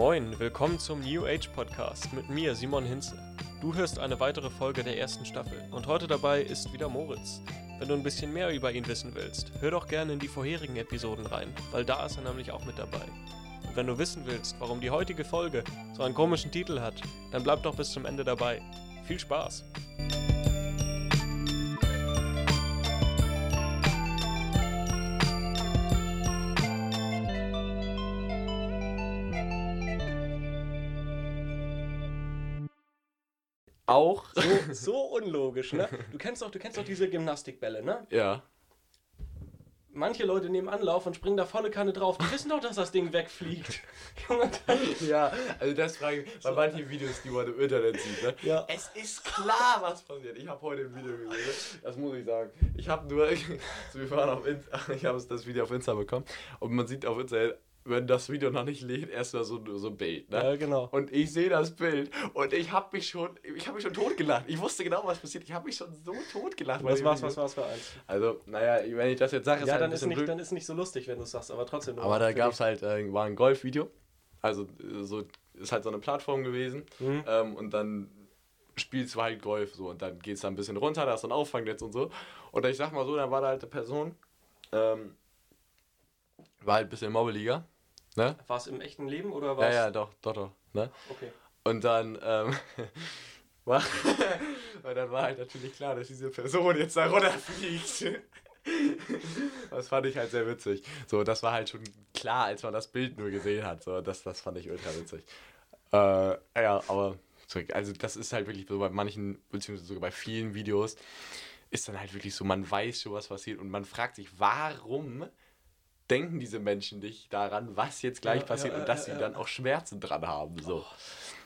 Moin, willkommen zum New Age Podcast mit mir, Simon Hinze. Du hörst eine weitere Folge der ersten Staffel und heute dabei ist wieder Moritz. Wenn du ein bisschen mehr über ihn wissen willst, hör doch gerne in die vorherigen Episoden rein, weil da ist er nämlich auch mit dabei. Und wenn du wissen willst, warum die heutige Folge so einen komischen Titel hat, dann bleib doch bis zum Ende dabei. Viel Spaß! Auch. So, so unlogisch, ne? Du kennst doch, du kennst doch diese Gymnastikbälle, ne? Ja. Manche Leute nehmen Anlauf und springen da volle Kanne drauf. Die wissen doch, dass das Ding wegfliegt. Ja, also das frage ich bei manchen Videos, die man im Internet sieht. Ne? Ja. Es ist klar, was passiert. Ich habe heute ein Video gesehen, ne? das muss ich sagen. Ich habe nur, so, wir waren auf Insta, ich habe das Video auf Insta bekommen und man sieht auf Insta, wenn das Video noch nicht lädt, erstmal so, so ein Bild. Ne? Ja, genau. Und ich sehe das Bild und ich habe mich schon, ich habe mich schon totgelacht. Ich wusste genau, was passiert. Ich habe mich schon so totgelacht. Was war's, was war's für eins? Also, naja, wenn ich das jetzt sage, ist Ja, halt dann ein ist, nicht, blöd. dann ist nicht so lustig, wenn du es sagst, aber trotzdem. Aber da gab es halt, äh, war ein Golfvideo. Also so ist halt so eine Plattform gewesen. Mhm. Ähm, und dann spielst du halt Golf so und dann geht es da ein bisschen runter, da ist so ein Auffangnetz und so. Und ich sag mal so, dann war da halt eine Person, ähm, war halt ein bisschen mobbeliger. Ne? War es im echten Leben oder Ja, war ja, doch, doch, doch. Ne? Okay. Und dann, ähm, war, und dann war halt natürlich klar, dass diese Person jetzt da runterfliegt. Das fand ich halt sehr witzig. So, das war halt schon klar, als man das Bild nur gesehen hat. So, das, das fand ich ultra witzig. Äh, ja, aber zurück. Also, das ist halt wirklich so bei manchen, beziehungsweise sogar bei vielen Videos, ist dann halt wirklich so, man weiß schon, was passiert und man fragt sich, warum denken diese Menschen nicht daran, was jetzt gleich Ja, passiert ja, und dass sie dann auch Schmerzen dran haben. So.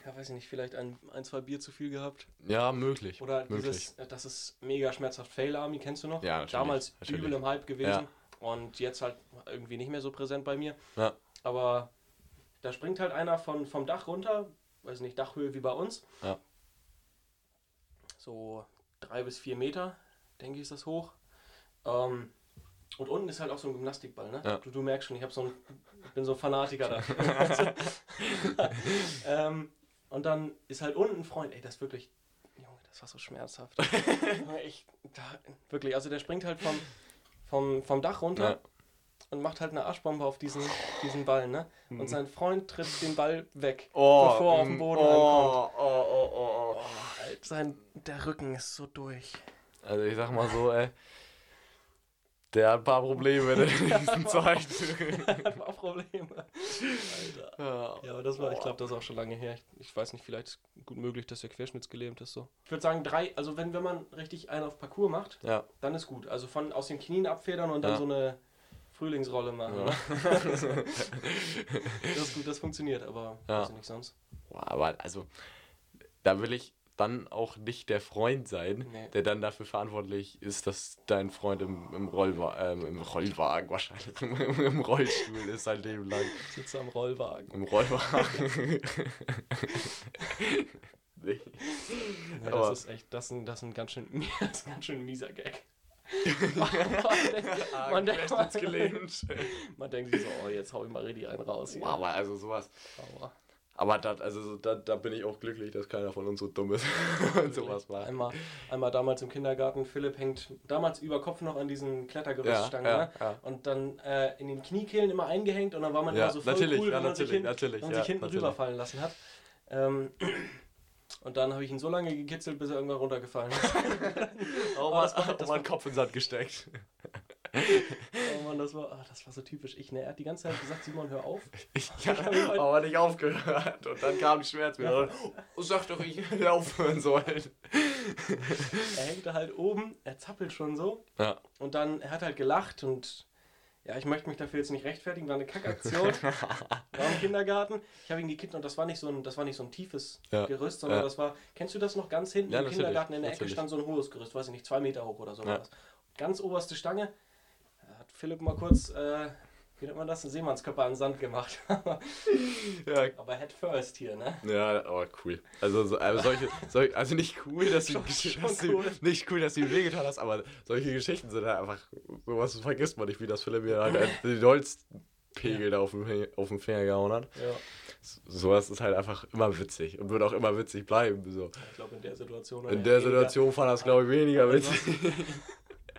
Ja, weiß ich nicht, vielleicht ein, ein zwei Bier zu viel gehabt. Ja, möglich. Oder möglich. dieses, äh, das ist mega schmerzhaft. Fail Army, kennst du noch? Ja, natürlich, Damals natürlich. übel im Hype gewesen. Und jetzt halt irgendwie nicht mehr so präsent bei mir. Ja, Aber da springt halt einer von, vom Dach runter, weiß nicht, Dachhöhe wie bei uns. ja. So drei bis vier Meter, denke ich, ist das hoch. Ähm, und unten ist halt auch so ein Gymnastikball, ne? Ja. Du, du merkst schon, ich, so ein, bin so ein Fanatiker da. ähm, und dann ist halt unten ein Freund, ey, das ist wirklich, Junge, das war so schmerzhaft. ich, da, wirklich, also der springt halt vom, vom, vom Dach runter Ja. und macht halt eine Arschbombe auf diesen, diesen Ball, ne? Und sein Freund tritt den Ball weg, Oh, bevor er auf den Boden oh, ankommt. oh, oh, oh, oh. Oh, sein, der Rücken ist so durch. Also ich sag mal so, ey. Der hat ein paar Probleme in nächsten Zeit. Hat auch Probleme. Alter. ja. Aber das war, ich glaube, das ist auch schon lange her. Ich, weiß nicht, vielleicht ist gut möglich, dass der querschnittsgelähmt ist so. Ich würde sagen, drei, also wenn, wenn man richtig einen auf Parcours macht, ja. dann ist gut. Also von aus den Knien abfedern und dann Ja. so eine Frühlingsrolle machen. Ja. Das ist gut, das funktioniert, aber Ja. weiß ich nicht sonst. Boah, Aber also, da will ich dann auch nicht der Freund sein, Nee. der dann dafür verantwortlich ist, dass dein Freund im, im, Rollwa ähm, im Rollwagen wahrscheinlich, im, im Rollstuhl ist sein Leben lang. Ich sitze am Rollwagen. Im Rollwagen. nee. Aber- das ist echt, das ist ein, das ist ein ganz schön, das ist ein ganz schön mieser Gag. Man, denkt, querschnittsgelähmt. man denkt sich so, oh, jetzt hau ich mal richtig einen raus. Hier. Aber also sowas. Aua. Aber dat, also so, da, da bin ich auch glücklich, dass keiner von uns so dumm ist und sowas macht. Einmal, einmal damals im Kindergarten, Philipp hängt damals über Kopf noch an diesen Klettergerüststangen, Ja, ne? ja, ja. Und dann äh, in den Kniekehlen immer eingehängt und dann war man immer so voll natürlich, cool, ja, wenn man sich, natürlich, hin, natürlich, wenn man sich hinten rüberfallen lassen hat. Ähm, und dann habe ich ihn so lange gekitzelt, bis er irgendwann runtergefallen ist. Oh, Aber das war- man, das oh, Kopf in den Sand gesteckt. Oh Mann, das war, ah, das war so typisch ich. Ne? Er hat die ganze Zeit gesagt, Simon, hör auf. Ich habe aber nicht aufgehört. Und dann kam die Schmerz wieder. Oh, sag doch, ich hätte aufhören sollen. Er hängt da halt oben, er zappelt schon so. Ja. Und dann, er hat halt gelacht und ja, ich möchte mich dafür jetzt nicht rechtfertigen, war eine Kackaktion. war im Kindergarten. Ich habe ihn gekickt und das war nicht so ein, das war nicht so ein tiefes Ja. Gerüst, sondern Ja. das war, kennst du das noch ganz hinten Ja, im Kindergarten in der Ecke natürlich. stand so ein hohes Gerüst, weiß ich nicht, zwei Meter hoch oder so. Ja. war das. Ganz oberste Stange. Philipp mal kurz, äh, wie nennt man das, einen Seemannskörper an den Sand gemacht. Ja, Aber head first hier, ne? ja, aber cool. Also, so, also, solche, solche, also nicht cool, dass du, dass du cool. nicht cool, dass du ihm wehgetan hast, aber solche Geschichten sind halt einfach, sowas vergisst man nicht, wie das Philipp mir halt den Holzpegel da auf den, auf den Finger gehauen hat. Ja. sowas ist halt einfach immer witzig und wird auch immer witzig bleiben. So. Ich glaube, in der Situation. In der Situation fand das, glaube ich, weniger witzig.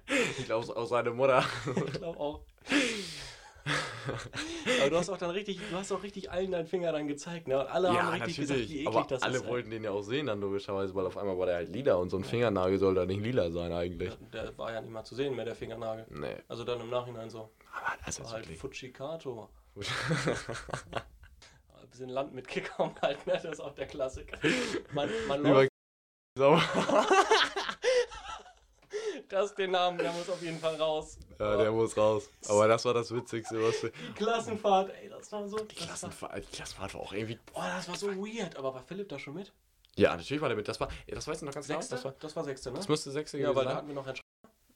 Ich glaube, auch seine Mutter. ich glaube auch. aber du hast auch dann richtig, du hast auch richtig allen deinen Finger dann gezeigt, ne? Und alle ja, haben richtig gesagt, wie eklig aber das alle ist. wollten den ja auch sehen dann logischerweise, weil auf einmal war der halt lila und so ein Fingernagel soll da nicht lila sein eigentlich. Ja, der war ja nicht mal zu sehen mehr, der Fingernagel. Nee. Also dann im Nachhinein so. Aber das War ist halt wirklich. Fujikato. Ein bisschen Land mitgekommen halt, ne? Das ist auch der Klassiker. Man, man Über läuft, das den Namen, der muss auf jeden Fall raus. Ja, der muss raus. Aber das war das Witzigste, was wir. Die Klassenfahrt, ey, das war so. Die Klassenfahrt, die Klassenfahrt war auch irgendwie. oh, das war so weird. Aber war Philipp da schon mit? Ja, natürlich war der mit. Das war, ja, das weißt du noch ganz Sechste? genau. Das, war, Das war sechste, ne? das müsste sechste Ja, gewesen weil da sein. hatten wir noch einen Sch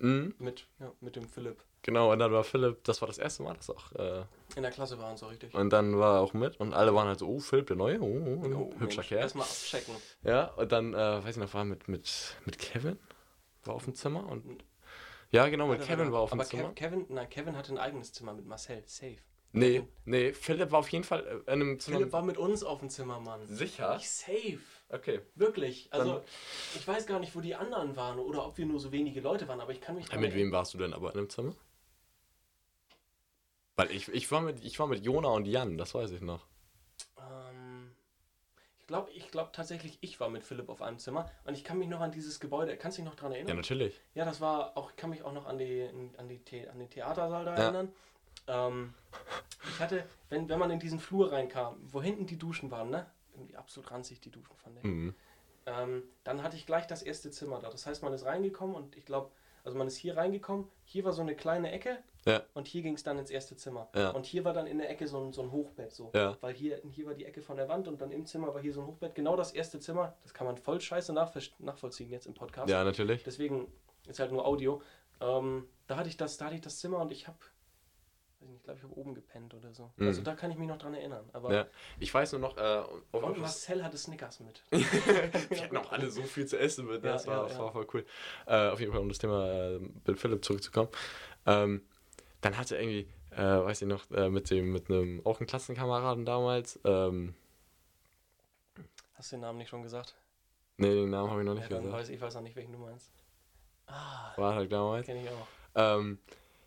Mhm, mit, ja, mit dem Philipp. genau, und dann war Philipp, das war das erste Mal, das auch. Äh, In der Klasse waren so richtig. und dann war er auch mit und alle waren halt so, oh, Philipp, der Neue, oh, oh, Oh, hübscher Mensch, Kerl. Erstmal abchecken. Ja, und dann, äh, weiß ich noch, war mit, mit, mit Kevin, war auf dem Zimmer und. Ja, genau, mit Kevin war auf dem Aber Zimmer. Kev, Kevin, nein, Kevin hatte ein eigenes Zimmer mit Marcel, safe. Nee, nee, Philipp war auf jeden Fall äh, in einem Zimmer. Philipp war mit uns auf dem Zimmer, Mann. Sicher? Ich safe. Okay. Wirklich. Also, Dann- ich weiß gar nicht, wo die anderen waren oder ob wir nur so wenige Leute waren, aber ich kann mich Ja, mit wem warst du denn aber in einem Zimmer? Weil ich, ich, war mit, ich war mit Jona und Jan, das weiß ich noch. Ich glaube ich glaub tatsächlich, ich war mit Philipp auf einem Zimmer und ich kann mich noch an dieses Gebäude, kannst du dich noch dran Ja, erinnern? natürlich. Ja, das war auch, ich kann mich auch noch an, die, an, die an den Theatersaal da Ja. erinnern. Ähm, ich hatte, wenn, wenn man in diesen Flur reinkam, wo hinten die Duschen waren, ne? Irgendwie absolut ranzig die Duschen, fand ich. Mhm. Ähm, dann hatte ich gleich das erste Zimmer da. Das heißt, man ist reingekommen und ich glaube, also man ist hier reingekommen, hier war so eine kleine Ecke Ja. und hier ging es dann ins erste Zimmer. Ja. Und hier war dann in der Ecke so ein, so ein Hochbett so. Ja. Weil hier, hier war die Ecke von der Wand und dann im Zimmer war hier so ein Hochbett. Genau das erste Zimmer, das kann man voll scheiße nachvollziehen jetzt im Podcast. Ja, natürlich. Deswegen ist halt nur Audio. Ähm, da hatte ich das, da hatte ich das Zimmer und ich habe, ich glaube ich habe oben gepennt oder so. Mhm. Also da kann ich mich noch dran erinnern. Aber Ja. Ich weiß nur noch, äh, und Marcel hatte Snickers mit. wir hatten auch alle so viel zu essen mit, ne? Ja, das, war, ja, das war voll cool. Äh, auf jeden Fall, um das Thema äh, Bill Philipp zurückzukommen. Ähm, dann hatte irgendwie, äh, weiß ich noch, äh, mit dem, mit einem, auch einem Klassenkameraden damals, ähm, Hast du den Namen nicht schon gesagt? nee, den Namen habe ich noch Ja, nicht dann gesagt. weiß ich weiß auch nicht, welchen du meinst. Ah, War halt damals. kenne ich auch. Ähm,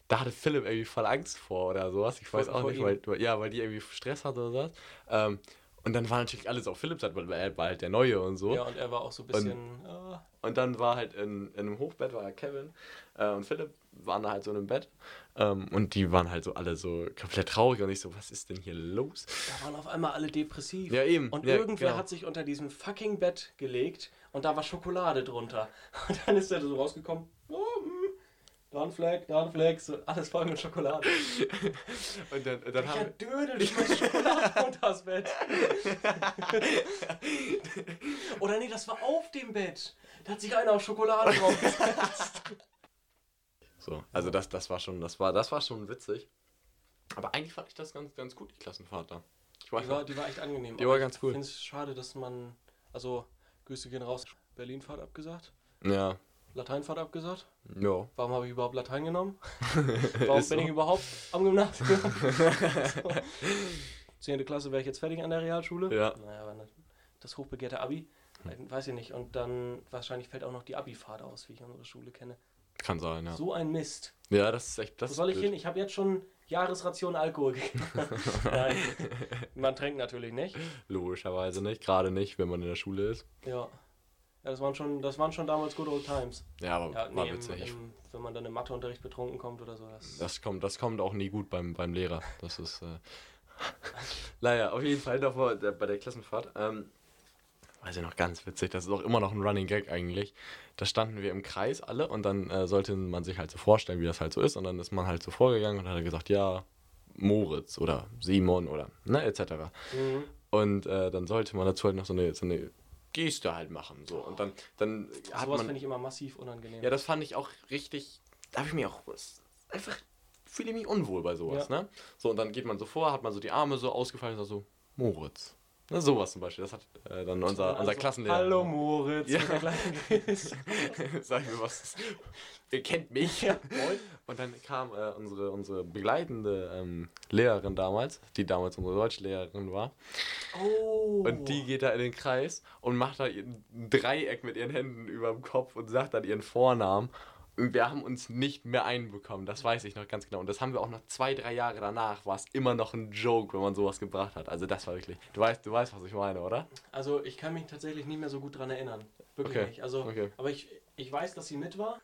da hatte Philipp irgendwie voll Angst vor oder sowas. Ich weiß Vor- auch vor nicht, ihm? weil, ja, weil die irgendwie Stress hatte oder was. Ähm, und dann war natürlich alles auf Philipp Seite, weil er war halt der Neue und so. Ja, und er war auch so ein bisschen. ah, Und dann war halt in, in einem Hochbett war Kevin äh, und Philipp waren da halt so in einem Bett. Ähm, und die waren halt so alle so komplett traurig und ich so, was ist denn hier los? da waren auf einmal alle depressiv. Ja, eben. Und ja, irgendwer genau. hat sich unter diesem fucking Bett gelegt und da war Schokolade drunter. Und dann ist er so rausgekommen. Oh, hm, da ein Fleck, da ein Fleck, so alles voll mit Schokolade. Und dann, dann haben, Dödel schmeißt Schokolade unter das Bett. Oder nee, das war auf dem Bett. Da hat sich einer auf Schokolade draufgesetzt. So, also das, das war schon, das war, das war schon witzig. Aber eigentlich fand ich das ganz, ganz gut, die Klassenfahrt da. Ich weiß Die war, die war echt angenehm. Die war ich ganz cool. finde es schade, dass man, also Grüße gehen raus, Berlinfahrt abgesagt, Ja, Lateinfahrt abgesagt. ja. Warum habe ich überhaupt Latein genommen? Warum Ist bin so. ich überhaupt am Gymnasium? so. Zehnte Klasse wäre ich jetzt fertig an der Realschule. Ja. Naja, aber das hochbegehrte Abi, äh, weiß ich nicht. Und dann wahrscheinlich fällt auch noch die Abi-Fahrt aus, wie ich unsere Schule kenne. Kann sein, ja. So ein Mist. Ja, das ist echt. Das Wo soll ich blöd. hin? Ich habe jetzt schon Jahresration Alkohol gegeben. Nein, man trinkt natürlich nicht. Logischerweise nicht, gerade nicht, wenn man in der Schule ist. Ja. Ja, das waren schon, das waren schon damals good old times. Ja, aber Ja, war nee, witzig. Im, wenn man dann im Matheunterricht betrunken kommt oder so. Das, Das kommt, das kommt auch nie gut beim, beim Lehrer. Das ist. Äh naja, auf jeden Fall noch bei der Klassenfahrt. Ähm, weiß ich noch ganz witzig, das ist auch immer noch ein Running Gag eigentlich. Da standen wir im Kreis alle und dann äh, sollte man sich halt so vorstellen, wie das halt so ist. Und dann ist man halt so vorgegangen und hat gesagt, ja, Moritz oder Simon oder ne, etc. Mhm. Und äh, dann sollte man dazu halt noch so eine, so eine Geste halt machen. So. Und dann, dann hat Sowas finde ich immer massiv unangenehm. Ja, das fand ich auch richtig. Da habe ich mir auch einfach fühle ich mich unwohl bei sowas, Ja. ne? So und dann geht man so vor, hat man so die Arme so ausgefallen und so Moritz. Na, sowas zum Beispiel. Das hat äh, dann unser, unser Also, Klassenlehrer. Hallo Moritz. Ja. Sag mir was. Ihr kennt mich. Und dann kam äh, unsere, unsere begleitende ähm, Lehrerin damals, die damals unsere Deutschlehrerin war. Oh. Und die geht da in den Kreis und macht da ein Dreieck mit ihren Händen über dem Kopf und sagt dann ihren Vornamen. Und wir haben uns nicht mehr einbekommen, das weiß ich noch ganz genau. Und das haben wir auch noch zwei, drei Jahre danach, war es immer noch ein Joke, wenn man sowas gebracht hat. Also das war wirklich. Du weißt, du weißt, was ich meine, oder? Also ich kann mich tatsächlich nicht mehr so gut dran erinnern. Wirklich Okay, nicht. Also, okay. aber ich, ich weiß, dass sie mit war.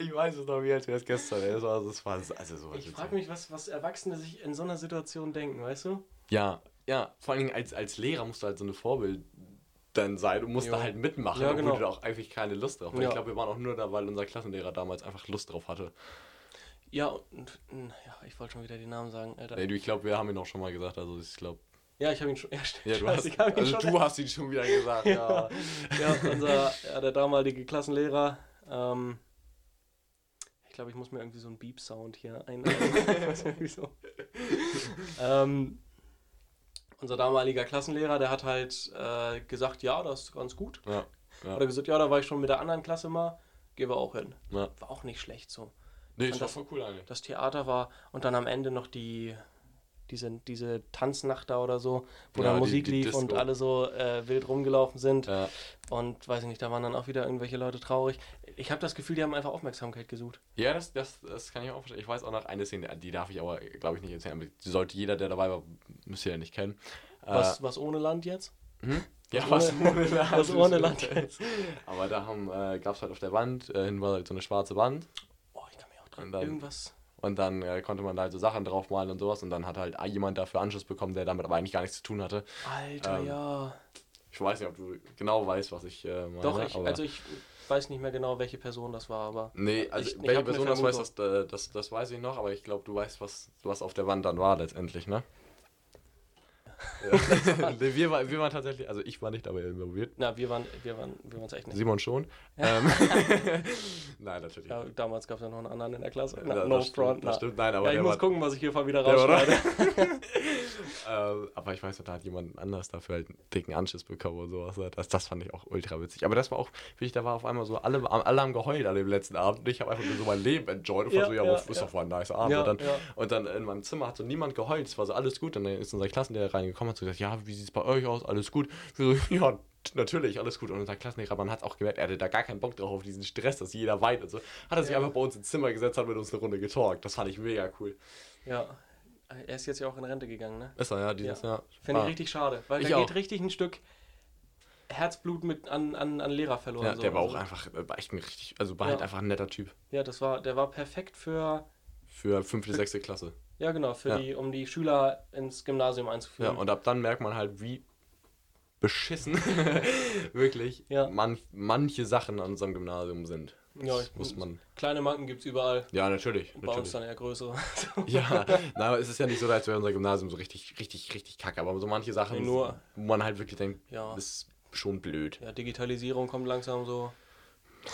Ich weiß es noch wie als wäre es gestern. Das war, das war also so Ich frage mich, was, was Erwachsene sich in so einer Situation denken, weißt du? Ja, ja. Vor allem als, als Lehrer musst du halt so eine Vorbild dann sein und musst Jo. da halt mitmachen, Ja, obwohl genau. du da auch eigentlich keine Lust drauf. Ja. Ich glaube, wir waren auch nur da, weil unser Klassenlehrer damals einfach Lust drauf hatte. Ja, und, ja, ich wollte schon wieder die Namen sagen, Alter. Nee, du, ich glaube, wir haben ihn auch schon mal gesagt. Also ich glaube. Ja, ich habe ihn schon. Ja, stimmt. Ja, du hast, ihn also schon du hast ihn schon wieder gesagt. ja. ja, unser, ja, der damalige Klassenlehrer. Ähm, ich glaube, ich muss mir irgendwie so einen Beep-Sound hier ein. so. ähm, unser damaliger Klassenlehrer, der hat halt äh, gesagt, ja, das ist ganz gut. Ja, ja. Oder gesagt, ja, da war ich schon mit der anderen Klasse mal, gehen wir auch hin. ja. War auch nicht schlecht so. Nee, das- voll cool eigentlich. Das Theater war und dann am Ende noch die diese, diese Tanznacht da oder so, wo Ja, dann die- Musik die lief und Disco. alle so äh, wild rumgelaufen sind. Ja. Und weiß ich nicht, da waren dann auch wieder irgendwelche Leute traurig. Ich habe das Gefühl, die haben einfach Aufmerksamkeit gesucht. Ja, das, das, das kann ich auch verstehen. Ich weiß auch noch eine Szene, die darf ich aber, glaube ich, nicht erzählen. Aber die sollte jeder, der dabei war, müsste ja nicht kennen. Was, was ohne Land jetzt? Äh, hm? Ja, was ohne- ohne Land. was ohne Land jetzt? Aber da äh, gab es halt auf der Wand, äh, hinten war halt so eine schwarze Wand. Oh, ich kann mich auch dran. Und Irgendwas. Und dann äh, konnte man da halt so Sachen draufmalen und sowas. Und dann hat halt jemand dafür Anschluss bekommen, der damit aber eigentlich gar nichts zu tun hatte. Alter, Ähm, ja. Ich weiß nicht, ob du genau weißt, was ich äh, meine. Doch, ich, also ich weiß nicht mehr genau, welche Person das war, aber. Nee, also ich- ich welche eine Person das weiß, das, äh, das, das weiß ich noch, aber ich glaube, du weißt, was, was auf der Wand dann war letztendlich, ne? Ja. nee, wir, war, wir waren tatsächlich, also ich war nicht dabei involviert. Na, wir waren, wir waren, wir waren es echt nicht. Simon schon. Ähm, Nein, natürlich. Ja, damals gab es ja noch einen anderen in der Klasse. Ja, Na, das no stimmt, front, das na. stimmt. Nein, aber Ja, ich muss war, gucken, was ich hier wieder der war rausschneide. ähm, aber ich weiß noch, da hat jemand anders dafür halt einen dicken Anschiss bekommen und sowas. Das, das fand ich auch ultra witzig. Aber das war auch, ich, da war auf einmal so, alle, alle haben geheult an dem letzten Abend und ich habe einfach nur so mein Leben enjoyed und war Ja, so, ja, ja, ja, ist ja. doch mal ein nice Abend. Ja, und, dann, ja. und dann in meinem Zimmer hat so niemand geheult, es war so alles gut. Und dann ist unser Klassenlehrer reingekommen und hat so gesagt, ja, wie sieht es bei euch aus? Alles gut? Wir so, ja, natürlich, alles gut. Und unser Klassenlehrer, man hat auch gemerkt, er hatte da gar keinen Bock drauf, auf diesen Stress, dass jeder weint und so. Hat er sich Ja. einfach bei uns ins Zimmer gesetzt, hat mit uns eine Runde getalkt. Das fand ich mega cool. Ja. Er ist jetzt ja auch in Rente gegangen, ne? Ist er, ja, dieses Jahr. Finde Ah. ich richtig schade. Weil Ich da auch. geht richtig ein Stück Herzblut mit an, an, an Lehrer verloren. Ja, so. der war auch Also, einfach, äh, war echt ein richtig, also war Ja. halt einfach ein netter Typ. Ja, das war, der war perfekt für, Für fünfte, sechste Klasse. ja genau, für Ja. die, um die Schüler ins Gymnasium Ja, einzuführen. und ab dann merkt man halt, wie beschissen wirklich Ja. man, manche Sachen an unserem Gymnasium sind. Ja, ich- muss man. Kleine Macken gibt es überall. Ja, natürlich. Bei uns natürlich. dann eher größere. Ja, na, aber es ist ja nicht so, als wäre unser Gymnasium so richtig, richtig, richtig kacke. Aber so manche Sachen, Nee, nur- wo man halt wirklich denkt, Ja. ist schon blöd. ja, Digitalisierung kommt langsam so.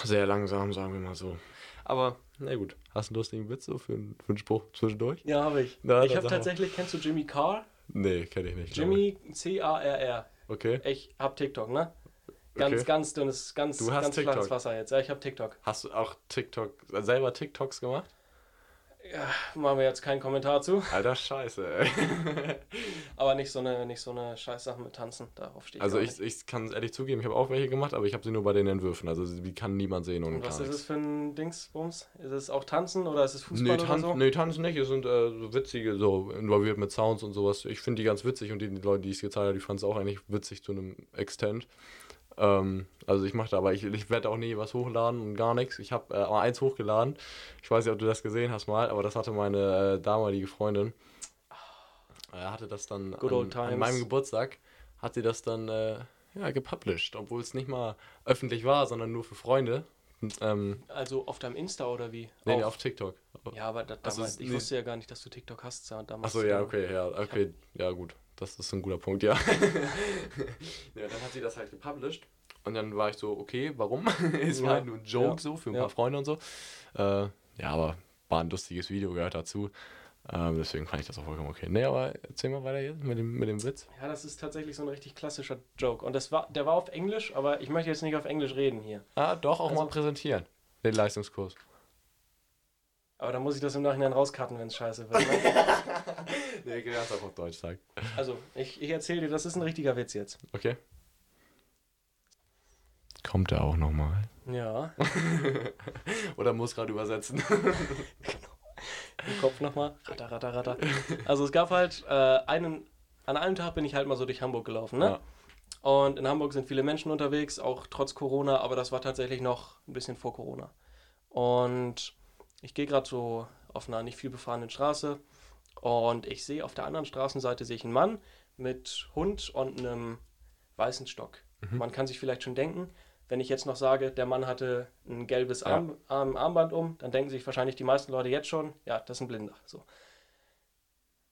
Sehr langsam, sagen wir mal so. Aber, na gut. Hast du einen lustigen Witz so für, einen- für einen Spruch zwischendurch? Ja, habe ich. Na, ich habe tatsächlich, kennst du Jimmy Carr? Nee, kenne ich nicht. Jimmy C-A-R-R. Okay. Ich hab TikTok, ne? Ganz, Okay. ganz dünnes, ganz, Du hast ganz TikTok. flaches Wasser jetzt. Ja, ich hab TikTok. Hast du auch TikTok, selber TikToks gemacht? Ja, machen wir jetzt keinen Kommentar zu. Alter Scheiße, ey. Aber nicht so eine, nicht so eine Scheißsache mit Tanzen. Darauf stehe ich Also ich, ich kann es ehrlich zugeben, ich habe auch welche gemacht, aber ich habe sie nur bei den Entwürfen. Also die kann niemand sehen und Und was ist nichts. es für ein Dingsbums? Ist es auch Tanzen oder ist es Fußball Nee, oder so? nee, tanzen nicht. Es sind äh, so witzige, so involviert mit Sounds und sowas. Ich finde die ganz witzig und die, die Leute, die es gezeigt haben, die fanden es auch eigentlich witzig zu einem Extent. Ähm, also ich mache da, aber ich, ich werde auch nie was hochladen und gar nichts. Ich habe äh, mal eins hochgeladen. Ich weiß nicht, ob du das gesehen hast mal, aber das hatte meine äh, damalige Freundin. Er hatte das dann an, old an meinem Geburtstag, hat sie das dann äh, ja, gepublished, obwohl es nicht mal öffentlich war, sondern nur für Freunde. Und, ähm, Also auf deinem Insta oder wie? nee, nee, auf TikTok. Ja, aber da, Also damals, es- ich nee. wusste ja gar nicht, dass du TikTok hast. Damals, Achso, ja, okay, ja, okay, ja, gut. Das ist ein guter Punkt, ja. ja, dann hat sie das halt gepublished. Und dann war ich so, okay, warum? es war halt nur ein Joke ja, so für ein ja. paar Freunde und so. Äh, ja, aber war ein lustiges Video, gehört dazu. Ähm, deswegen fand ich das auch vollkommen okay. Nee, aber erzähl mal weiter jetzt mit dem, mit dem Witz. Ja, das ist tatsächlich so ein richtig klassischer Joke. Und das war, der war auf Englisch, aber ich möchte jetzt nicht auf Englisch reden hier. Ah, doch, auch Also- mal präsentieren. Den Leistungskurs. Aber dann muss ich das im Nachhinein rauskarten, wenn es scheiße wird. Ne? Nee, ich kannst auch auf Deutsch sagen. Also, ich, ich erzähle dir, das ist ein richtiger Witz jetzt. Okay. Kommt er auch nochmal? Ja, Oder muss gerade übersetzen? im Kopf nochmal. Ratter, ratter, ratter. Also, es gab halt äh, einen. An einem Tag bin ich halt mal so durch Hamburg gelaufen, ne? Ja. Und in Hamburg sind viele Menschen unterwegs, auch trotz Corona, aber das war tatsächlich noch ein bisschen vor Corona. Und ich gehe gerade so auf einer nicht viel befahrenen Straße und ich sehe auf der anderen Straßenseite sehe ich einen Mann mit Hund und einem weißen Stock. Man kann sich vielleicht schon denken, wenn ich jetzt noch sage, der Mann hatte ein gelbes Ja. Arm, Arm, Armband um, dann denken sich wahrscheinlich die meisten Leute jetzt schon, ja, das ist ein Blinder. So.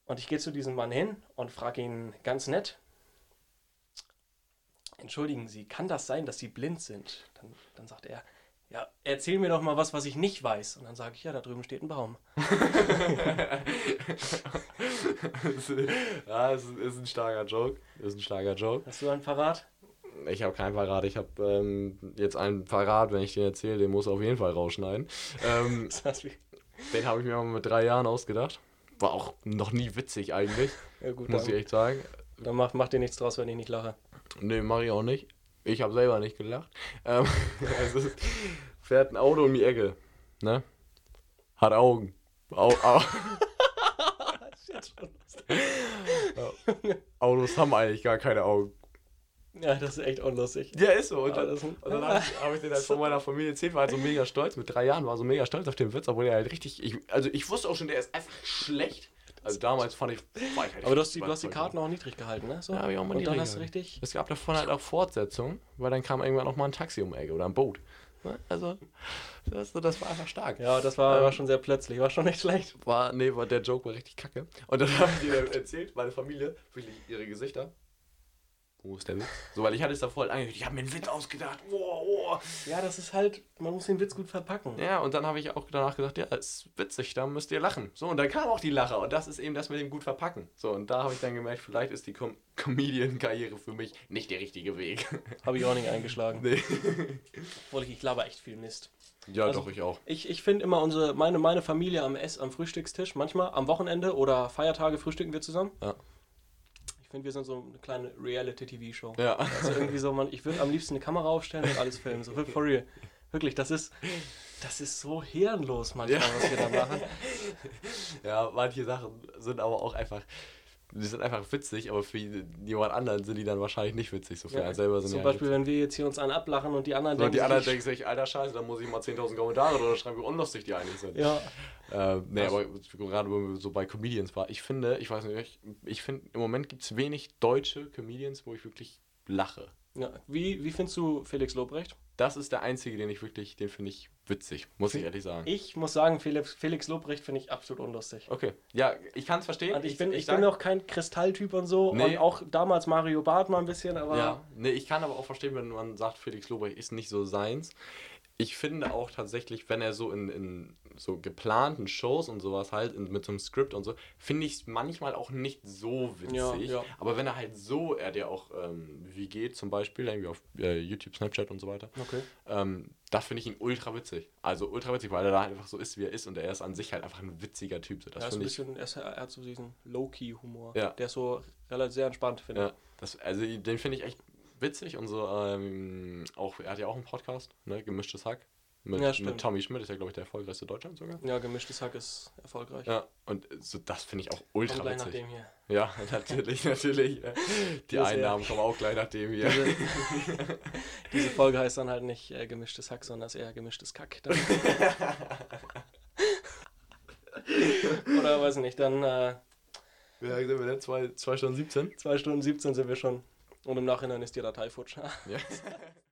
Und ich gehe zu diesem Mann hin und frage ihn ganz nett, entschuldigen Sie, kann das sein, dass Sie blind sind? Dann, dann sagt er, ja, erzähl mir doch mal was, was ich nicht weiß. Und dann sage ich, ja, da drüben steht ein Baum. ja, ist, ist ein starker Joke. Ist ein starker Joke. Hast du einen parat? Ich habe keinen Parat. Ich habe ähm, jetzt einen Parat, wenn ich den erzähle, den muss auf jeden Fall rausschneiden. Ähm, den habe ich mir mal mit drei Jahren ausgedacht. War auch noch nie witzig eigentlich, ja gut, muss ich dann, echt sagen. dann macht, macht dir nichts draus, wenn ich nicht lache. Nee, mache ich auch nicht. Ich habe selber nicht gelacht. Ähm, also, fährt ein Auto um die Ecke. Ne? Hat Augen. Au, au, Autos haben eigentlich gar keine Augen. Ja, das ist echt unlustig. Ja, ist so. Und dann, dann habe ich, hab ich den halt von meiner Familie erzählt, war halt so mega stolz. Mit drei Jahren war so mega stolz auf den Witz, obwohl er halt richtig. Ich, also ich wusste auch schon, der ist einfach schlecht. Also damals fand ich. Ich halt Aber du hast, die, du hast die. Karten auch niedrig gehalten, ne? So. Ja, hab ich auch mal Und dann niedrig hast du richtig. Es gab davon halt auch Fortsetzungen, weil dann kam irgendwann noch mal ein Taxi um die Ecke oder ein Boot. Ne? Also, das, das war einfach stark. Ja, das war, Ähm, war schon sehr plötzlich, war schon nicht schlecht. War, nee, war, der Joke war richtig kacke. Und dann habe ich dir erzählt, meine Familie, wirklich ihre Gesichter. Wo ist der Witz? So, weil ich hatte es da voll angekündigt. Ich habe mir einen Witz ausgedacht. Oh, oh. Ja, das ist halt, man muss den Witz gut verpacken. Ja, und dann habe ich auch danach gesagt, ja, ist witzig, da müsst ihr lachen. So, und dann kam auch die Lacher. Und das ist eben das mit dem gut verpacken. So, und da habe ich dann gemerkt, vielleicht ist die Com Comedian-Karriere für mich nicht der richtige Weg. Habe ich auch nicht eingeschlagen. nee. Obwohl ich, ich glaube echt viel Mist. Ja, Also- doch, ich auch. Ich, ich finde immer unsere, meine, meine Familie am Ess, am Frühstückstisch, manchmal am Wochenende oder Feiertage frühstücken wir zusammen. Ja. Finde, wir sind so eine kleine Reality-TV-Show. Ja. Also irgendwie so, man, ich würde am liebsten eine Kamera aufstellen und alles filmen. So, for real. Wirklich, das ist, das ist so hirnlos manchmal, Ja. was wir da machen. Ja, manche Sachen sind aber auch einfach, die sind einfach witzig, aber für jemand anderen sind die dann wahrscheinlich nicht witzig. So für Ja, einen selber sind Zum Beispiel, wenn wir jetzt hier uns einen ablachen und die anderen so, denken, die anderen denken sich, alter Scheiße, dann muss ich mal 10.000 Kommentare oder schreiben, wie unlustig die eigentlich sind. ja, Äh, nee, Also- aber gerade wenn wir so bei Comedians war, ich finde, ich weiß nicht, ich, ich finde, im Moment gibt es wenig deutsche Comedians, wo ich wirklich lache. ja. Wie, wie findest du Felix Lobrecht? Das ist der einzige, den ich wirklich, den finde ich witzig, muss ich ehrlich sagen. Ich muss sagen, Felix, Felix Lobrecht finde ich absolut unlustig. Okay, ja, ich kann es verstehen. Und ich bin, ich sag- bin auch kein Kristalltyp und so. Nee. Und auch damals Mario Barth mal ein bisschen, aber Ja, nee, ich kann aber auch verstehen, wenn man sagt, Felix Lobrecht ist nicht so seins. Ich finde auch tatsächlich, wenn er so in, in so geplanten Shows und sowas halt in, mit so einem Skript und so, finde ich es manchmal auch nicht so witzig. Ja, ja. Aber wenn er halt so, er ja auch ähm, wie geht zum Beispiel, irgendwie auf äh, YouTube, Snapchat und so weiter, Okay. ähm, da finde ich ihn ultra witzig. Also ultra witzig, weil er da halt einfach so ist, wie er ist und er ist an sich halt einfach ein witziger Typ. So, das er, ist ein finde ich. bisschen, er, er hat so diesen Low-Key-Humor. Ja. Der ist so relativ sehr entspannt, finde Ja, das, also den finde ich echt witzig und so. Ähm, auch, er hat ja auch einen Podcast, ne? Gemischtes Hack. Mit, Ja, mit. Tommy Schmidt, ist ja, glaube ich, der erfolgreichste Deutschland sogar. ich. Ja, gemischtes Hack ist erfolgreich. Ja, und so, das finde ich auch Kommt ultra gleich nach witzig. dem hier. Ja, natürlich, natürlich. Die Das. Einnahmen kommen auch gleich nach dem hier. Diese, diese Folge heißt dann halt nicht äh, gemischtes Hack, sondern ist eher gemischtes Kack. Oder weiß nicht, dann äh, Wie lange sind wir denn? Zwei, zwei Stunden 17? 2 Stunden 17 sind wir schon. Und im Nachhinein ist die Datei futsch. Ja.